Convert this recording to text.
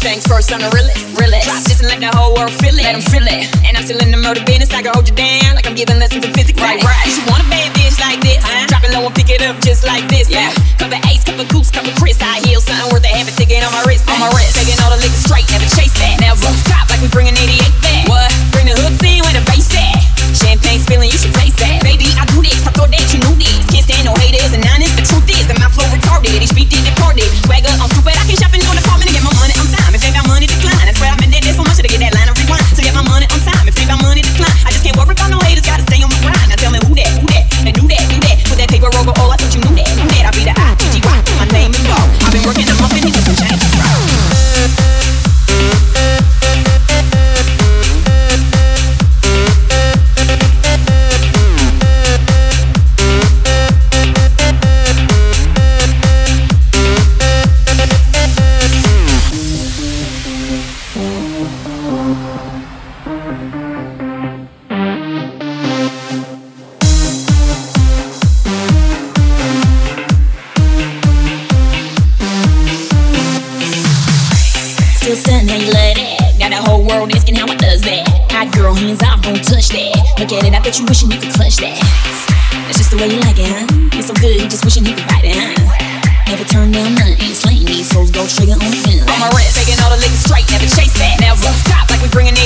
things first, I'm the realest. realest. Drop this and let the whole world feel it. Let them feel it. And I'm still in the murder business. I can hold you down like I'm giving lessons in physics. Right, right. You want a bad bitch like this? Huh? Drop it low and pick it up just like this. Yeah. Cover ace, cover goose, cover Cris. I I love that. Got the whole world asking how it does that. Hot girl, hands off, don't touch that. Look at it, I bet you wishing you could clutch that. That's just the way you like it, huh? It's so good, you just wishing you could bite it, huh? Never turn down nothing, slaying these souls, go trigger on the gun. On my rent, taking all the liquor straight, never chase that. Now rooftop, like we bringing it.